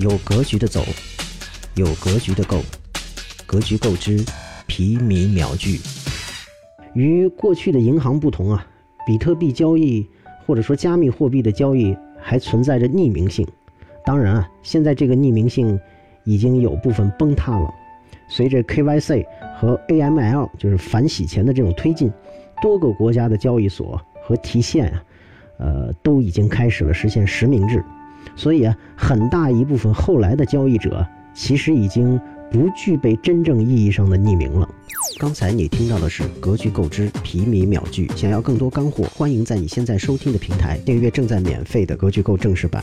有格局的走，有格局的购，格局购之，皮米秒聚。与过去的银行不同啊，比特币交易或者说加密货币的交易还存在着匿名性。当然啊，现在这个匿名性已经有部分崩塌了。随着 KYC 和 AML 就是反洗钱的这种推进，多个国家的交易所和提现啊，呃，都已经开始了实现实名制。所以啊，很大一部分后来的交易者其实已经不具备真正意义上的匿名了。刚才你听到的是格局购之皮米秒聚，想要更多干货，欢迎在你现在收听的平台订阅正在免费的格局购正式版。